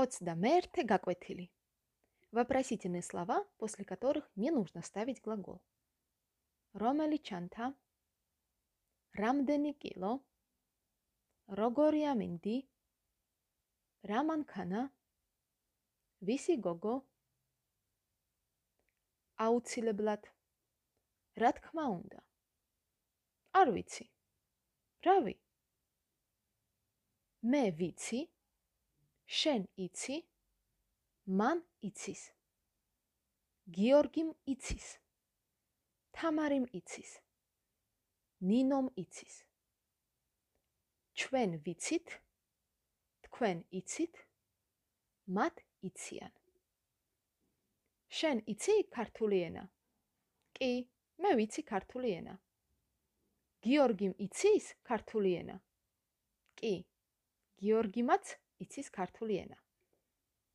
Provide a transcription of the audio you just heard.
Оцдамерте гакветили. Вопросительные слова, после которых не нужно ставить глагол. Ромали чанта. Рамдени кило. Рогория минди. Раманкана. Висигого. აუცილებლად. რა თქმა უნდა. არ ვიცი. რავი. მე შენ იცი? მან იცის. გიორგიმ იცის. თამარიმ იცის. ნინომ იცის. ჩვენ ვიცით? თქვენ იცით? მათ იციან. შენ იცი ქართული ენა? კი, მე ვიცი ქართული ენა. გიორგიმ იცის ქართული ენა? კი. გიორგიმაც იცის ქართული ენა.